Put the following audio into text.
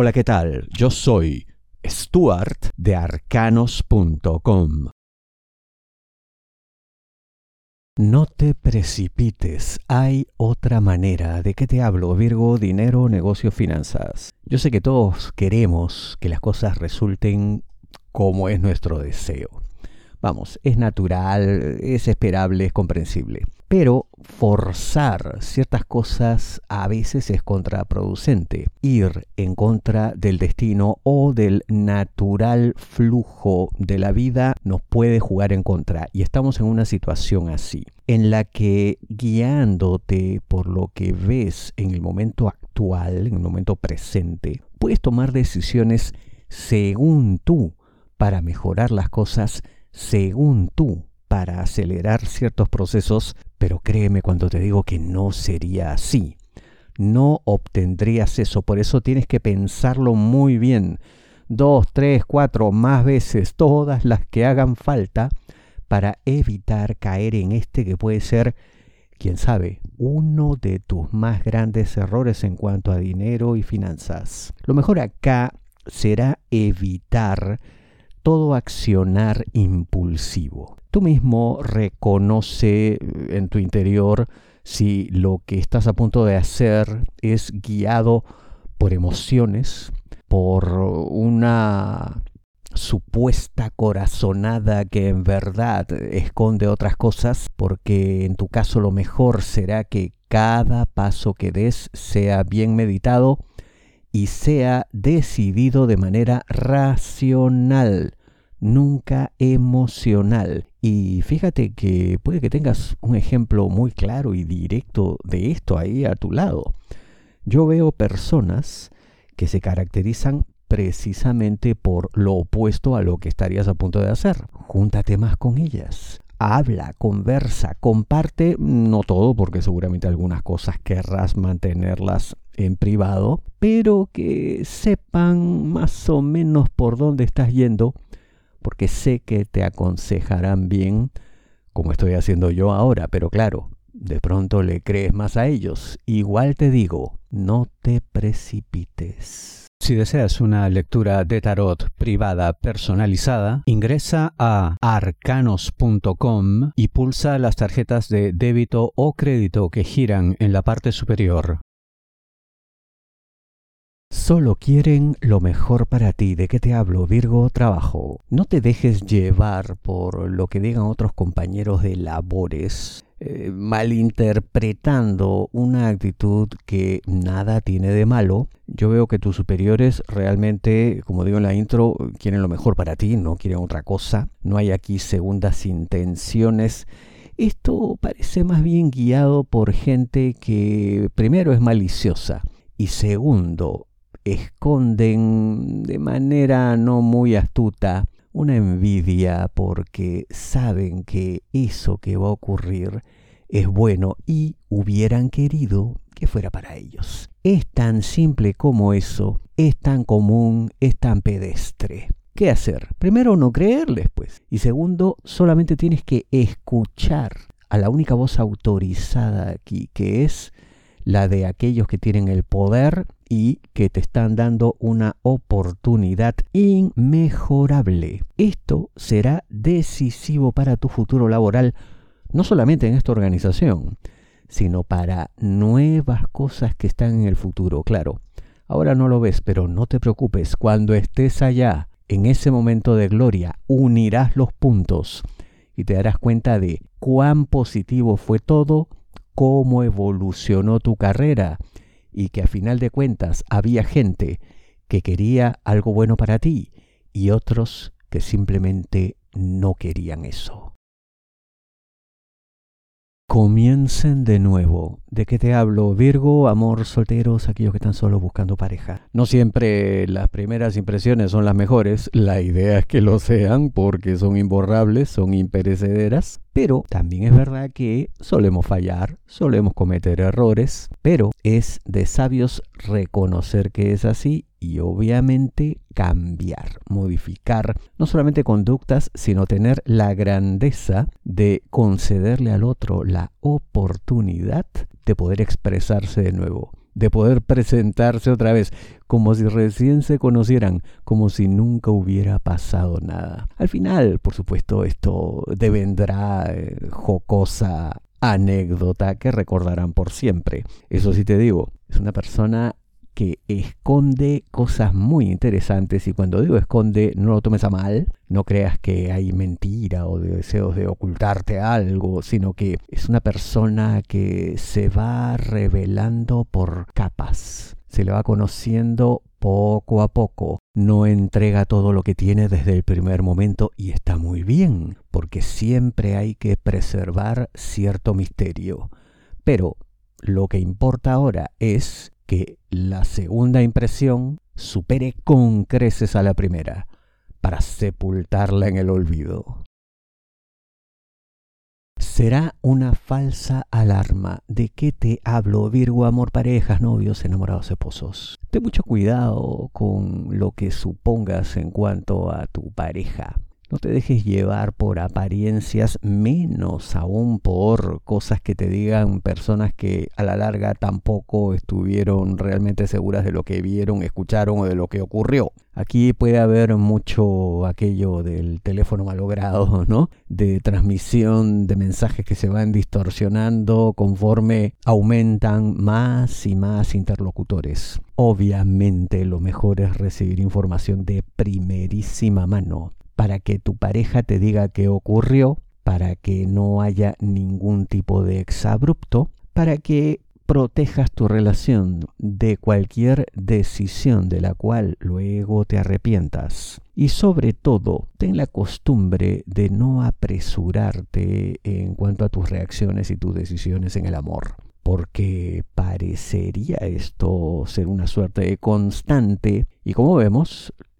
Hola, ¿qué tal? Yo soy Stuart de arcanos.com. No te precipites, hay otra manera. ¿De qué te hablo? Virgo, dinero, negocio, finanzas. Yo sé que todos queremos que las cosas resulten como es nuestro deseo. Vamos, es natural, es esperable, es comprensible. Pero forzar ciertas cosas a veces es contraproducente. Ir en contra del destino o del natural flujo de la vida nos puede jugar en contra. Y estamos en una situación así, en la que guiándote por lo que ves en el momento actual, en el momento presente, puedes tomar decisiones según tú para mejorar las cosas según tú para acelerar ciertos procesos, pero créeme cuando te digo que no sería así. No obtendrías eso, por eso tienes que pensarlo muy bien. Dos, tres, cuatro, más veces, todas las que hagan falta para evitar caer en este que puede ser, quién sabe, uno de tus más grandes errores en cuanto a dinero y finanzas. Lo mejor acá será evitar todo accionar impulsivo. Tú mismo reconoce eh, en tu interior si lo que estás a punto de hacer es guiado por emociones, por una supuesta corazonada que en verdad esconde otras cosas, porque en tu caso lo mejor será que cada paso que des sea bien meditado y sea decidido de manera racional, nunca emocional. Y fíjate que puede que tengas un ejemplo muy claro y directo de esto ahí a tu lado. Yo veo personas que se caracterizan precisamente por lo opuesto a lo que estarías a punto de hacer. Júntate más con ellas. Habla, conversa, comparte, no todo, porque seguramente algunas cosas querrás mantenerlas en privado, pero que sepan más o menos por dónde estás yendo porque sé que te aconsejarán bien como estoy haciendo yo ahora, pero claro, de pronto le crees más a ellos. Igual te digo, no te precipites. Si deseas una lectura de tarot privada personalizada, ingresa a arcanos.com y pulsa las tarjetas de débito o crédito que giran en la parte superior. Solo quieren lo mejor para ti. ¿De qué te hablo, Virgo? Trabajo. No te dejes llevar por lo que digan otros compañeros de labores, eh, malinterpretando una actitud que nada tiene de malo. Yo veo que tus superiores realmente, como digo en la intro, quieren lo mejor para ti, no quieren otra cosa. No hay aquí segundas intenciones. Esto parece más bien guiado por gente que primero es maliciosa y segundo esconden de manera no muy astuta una envidia porque saben que eso que va a ocurrir es bueno y hubieran querido que fuera para ellos. Es tan simple como eso, es tan común, es tan pedestre. ¿Qué hacer? Primero, no creerles, pues. Y segundo, solamente tienes que escuchar a la única voz autorizada aquí, que es la de aquellos que tienen el poder y que te están dando una oportunidad inmejorable. Esto será decisivo para tu futuro laboral, no solamente en esta organización, sino para nuevas cosas que están en el futuro, claro. Ahora no lo ves, pero no te preocupes, cuando estés allá, en ese momento de gloria, unirás los puntos y te darás cuenta de cuán positivo fue todo, cómo evolucionó tu carrera y que a final de cuentas había gente que quería algo bueno para ti y otros que simplemente no querían eso. Comiencen de nuevo. ¿De qué te hablo? Virgo, amor, solteros, aquellos que están solo buscando pareja. No siempre las primeras impresiones son las mejores. La idea es que lo sean porque son imborrables, son imperecederas. Pero también es verdad que solemos fallar, solemos cometer errores. Pero es de sabios reconocer que es así y obviamente cambiar, modificar no solamente conductas, sino tener la grandeza de concederle al otro la oportunidad de poder expresarse de nuevo, de poder presentarse otra vez, como si recién se conocieran, como si nunca hubiera pasado nada. Al final, por supuesto, esto devendrá eh, jocosa anécdota que recordarán por siempre. Eso sí te digo, es una persona que esconde cosas muy interesantes y cuando digo esconde no lo tomes a mal, no creas que hay mentira o deseos de ocultarte algo, sino que es una persona que se va revelando por capas, se le va conociendo poco a poco, no entrega todo lo que tiene desde el primer momento y está muy bien, porque siempre hay que preservar cierto misterio. Pero lo que importa ahora es que la segunda impresión supere con creces a la primera, para sepultarla en el olvido. Será una falsa alarma. ¿De qué te hablo, Virgo? Amor, parejas, novios, enamorados, esposos. Ten mucho cuidado con lo que supongas en cuanto a tu pareja. No te dejes llevar por apariencias, menos aún por cosas que te digan personas que a la larga tampoco estuvieron realmente seguras de lo que vieron, escucharon o de lo que ocurrió. Aquí puede haber mucho aquello del teléfono malogrado, ¿no? De transmisión de mensajes que se van distorsionando conforme aumentan más y más interlocutores. Obviamente lo mejor es recibir información de primerísima mano para que tu pareja te diga qué ocurrió, para que no haya ningún tipo de exabrupto, para que protejas tu relación de cualquier decisión de la cual luego te arrepientas. Y sobre todo, ten la costumbre de no apresurarte en cuanto a tus reacciones y tus decisiones en el amor porque parecería esto ser una suerte de constante y como vemos